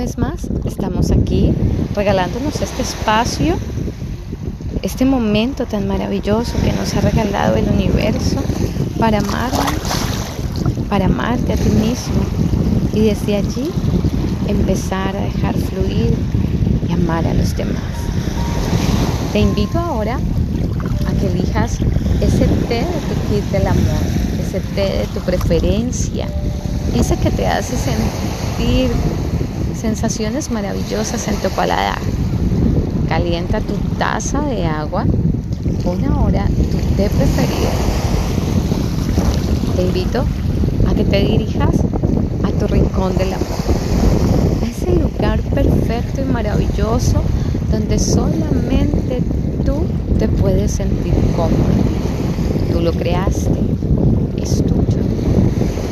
vez más estamos aquí regalándonos este espacio, este momento tan maravilloso que nos ha regalado el universo para amarnos, para amarte a ti mismo y desde allí empezar a dejar fluir y amar a los demás. Te invito ahora a que elijas ese té de tu kit del amor, ese té de tu preferencia, ese que te hace sentir sensaciones maravillosas en tu paladar. Calienta tu taza de agua, pon ahora tu té preferido. Te invito a que te dirijas a tu rincón del amor. Ese lugar perfecto y maravilloso donde solamente tú te puedes sentir cómodo. Tú lo creaste, es tuyo,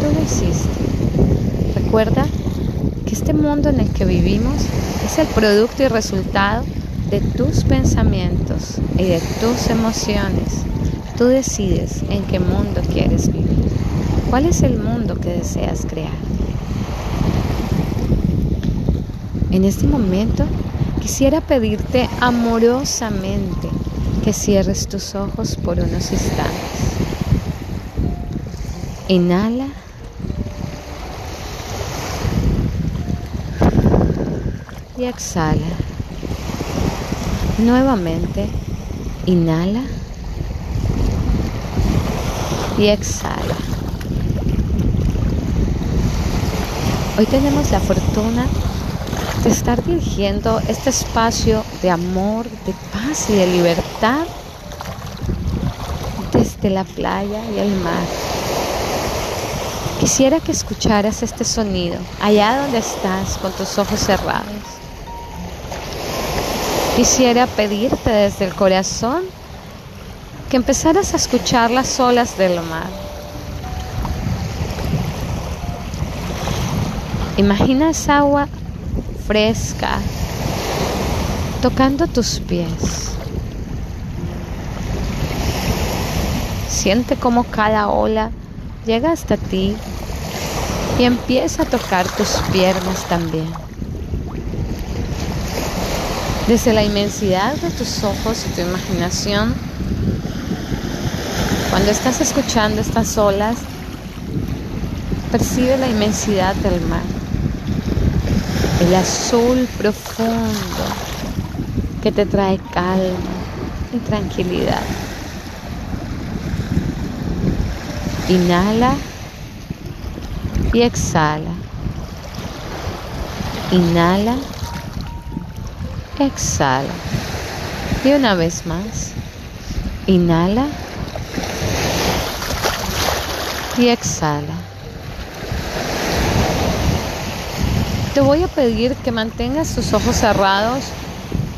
tú lo hiciste. Recuerda este mundo en el que vivimos es el producto y resultado de tus pensamientos y de tus emociones. Tú decides en qué mundo quieres vivir. ¿Cuál es el mundo que deseas crear? En este momento quisiera pedirte amorosamente que cierres tus ojos por unos instantes. Inhala. Y exhala. Nuevamente, inhala. Y exhala. Hoy tenemos la fortuna de estar dirigiendo este espacio de amor, de paz y de libertad desde la playa y el mar. Quisiera que escucharas este sonido allá donde estás con tus ojos cerrados. Quisiera pedirte desde el corazón que empezaras a escuchar las olas del mar. Imagina esa agua fresca tocando tus pies. Siente como cada ola llega hasta ti y empieza a tocar tus piernas también. Desde la inmensidad de tus ojos y tu imaginación, cuando estás escuchando estas olas, percibe la inmensidad del mar, el azul profundo que te trae calma y tranquilidad. Inhala y exhala. Inhala, exhala. Y una vez más. Inhala y exhala. Te voy a pedir que mantengas tus ojos cerrados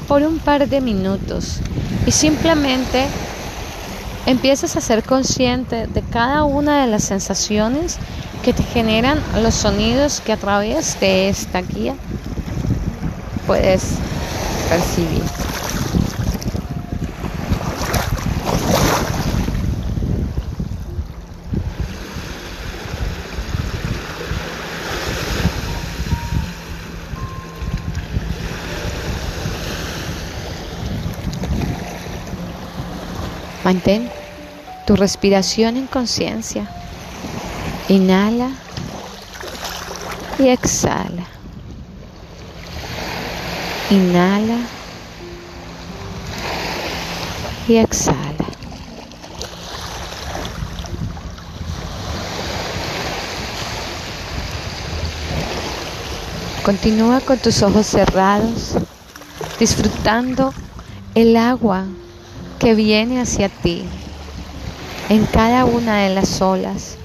por un par de minutos y simplemente empiezas a ser consciente de cada una de las sensaciones que te generan los sonidos que a través de esta guía puedes Mantén tu respiración en conciencia. Inhala y exhala. Inhala y exhala. Continúa con tus ojos cerrados, disfrutando el agua que viene hacia ti en cada una de las olas.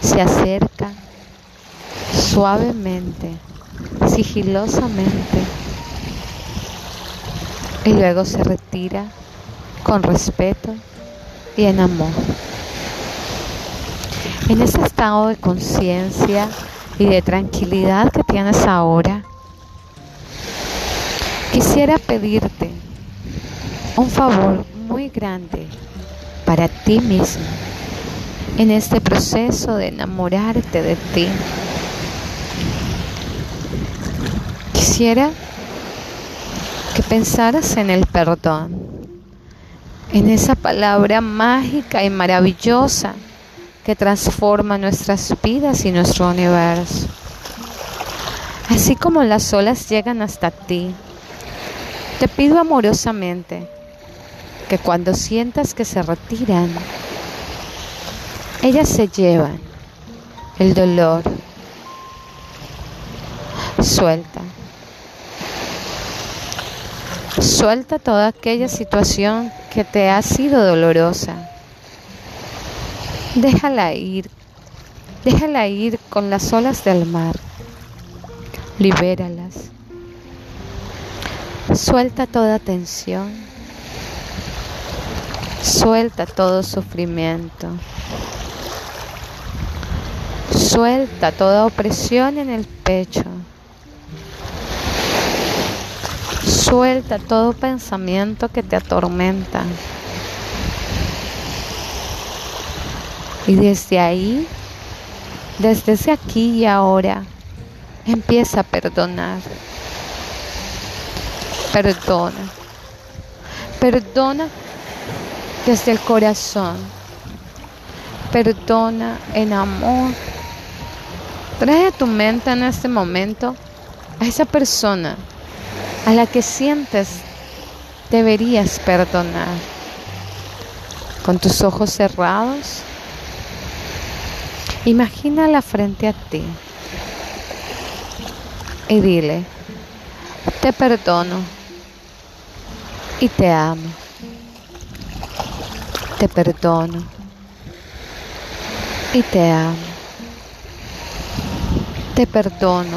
Se acerca suavemente, sigilosamente y luego se retira con respeto y en amor. En ese estado de conciencia y de tranquilidad que tienes ahora, quisiera pedirte un favor muy grande para ti mismo en este proceso de enamorarte de ti. Quisiera pensaras en el perdón, en esa palabra mágica y maravillosa que transforma nuestras vidas y nuestro universo. Así como las olas llegan hasta ti, te pido amorosamente que cuando sientas que se retiran, ellas se llevan el dolor. Suelta. Suelta toda aquella situación que te ha sido dolorosa. Déjala ir. Déjala ir con las olas del mar. Libéralas. Suelta toda tensión. Suelta todo sufrimiento. Suelta toda opresión en el pecho. Suelta todo pensamiento que te atormenta. Y desde ahí, desde ese aquí y ahora, empieza a perdonar. Perdona. Perdona desde el corazón. Perdona en amor. Trae a tu mente en este momento a esa persona a la que sientes deberías perdonar. Con tus ojos cerrados, imagínala frente a ti y dile, te perdono y te amo. Te perdono y te amo. Te perdono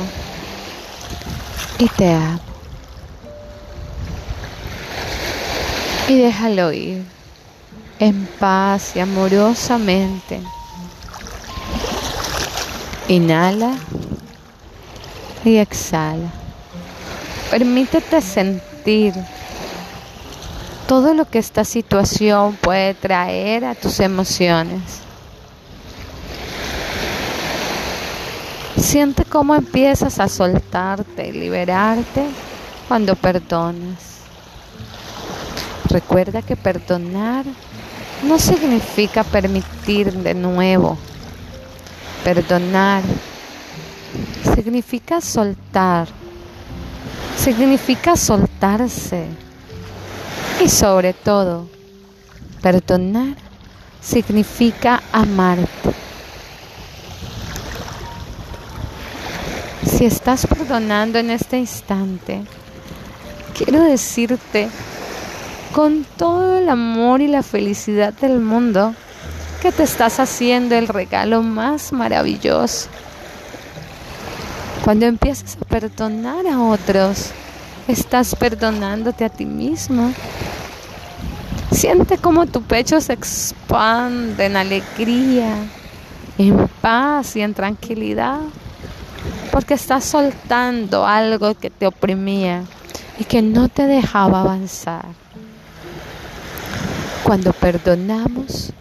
y te amo. Y déjalo ir en paz y amorosamente. Inhala y exhala. Permítete sentir todo lo que esta situación puede traer a tus emociones. Siente cómo empiezas a soltarte y liberarte cuando perdonas. Recuerda que perdonar no significa permitir de nuevo. Perdonar significa soltar, significa soltarse y sobre todo, perdonar significa amarte. Si estás perdonando en este instante, quiero decirte con todo el amor y la felicidad del mundo que te estás haciendo el regalo más maravilloso. Cuando empiezas a perdonar a otros, estás perdonándote a ti mismo. Siente como tu pecho se expande en alegría, en paz y en tranquilidad, porque estás soltando algo que te oprimía y que no te dejaba avanzar. Cuando perdonamos,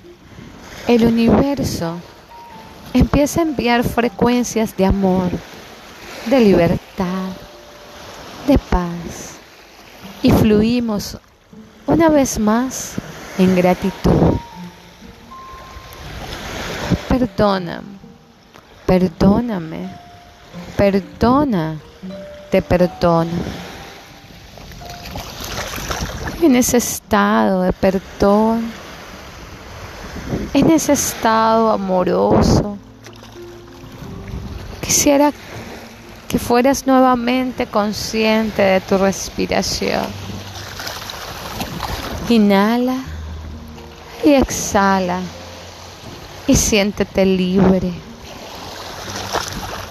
el universo empieza a enviar frecuencias de amor de libertad, de paz y fluimos una vez más en gratitud. Perdóname, perdóname, perdona, te perdono. En ese estado de perdón, en ese estado amoroso, quisiera que fueras nuevamente consciente de tu respiración. Inhala y exhala y siéntete libre.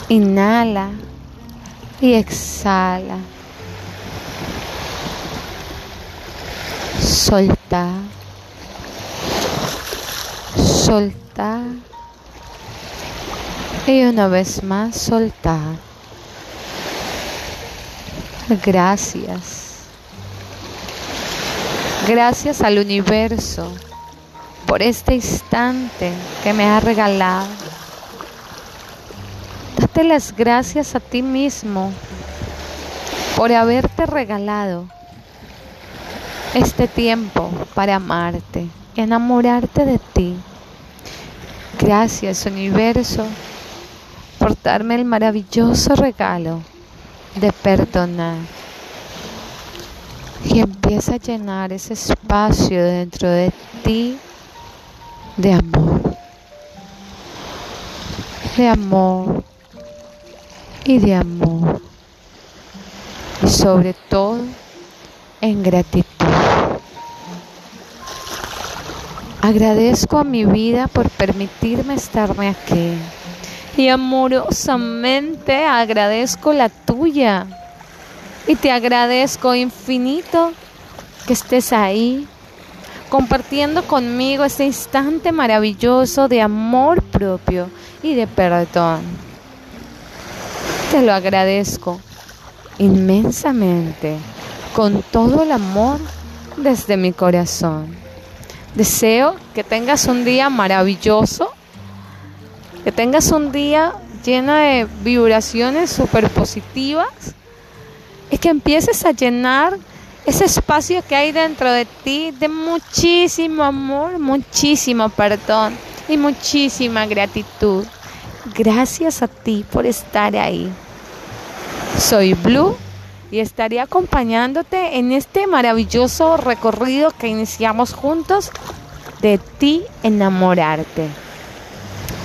Inhala y exhala. Solta. Soltar. Y una vez más soltar. Gracias. Gracias al universo por este instante que me ha regalado. Date las gracias a ti mismo por haberte regalado este tiempo para amarte, enamorarte de ti. Gracias universo por darme el maravilloso regalo de perdonar. Y empieza a llenar ese espacio dentro de ti de amor. De amor y de amor. Y sobre todo en gratitud. Agradezco a mi vida por permitirme estarme aquí. Y amorosamente agradezco la tuya. Y te agradezco infinito que estés ahí compartiendo conmigo este instante maravilloso de amor propio y de perdón. Te lo agradezco inmensamente, con todo el amor desde mi corazón. Deseo que tengas un día maravilloso, que tengas un día lleno de vibraciones súper positivas y que empieces a llenar ese espacio que hay dentro de ti de muchísimo amor, muchísimo perdón y muchísima gratitud. Gracias a ti por estar ahí. Soy Blue y estaré acompañándote en este maravilloso recorrido que iniciamos juntos de ti enamorarte.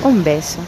Un beso.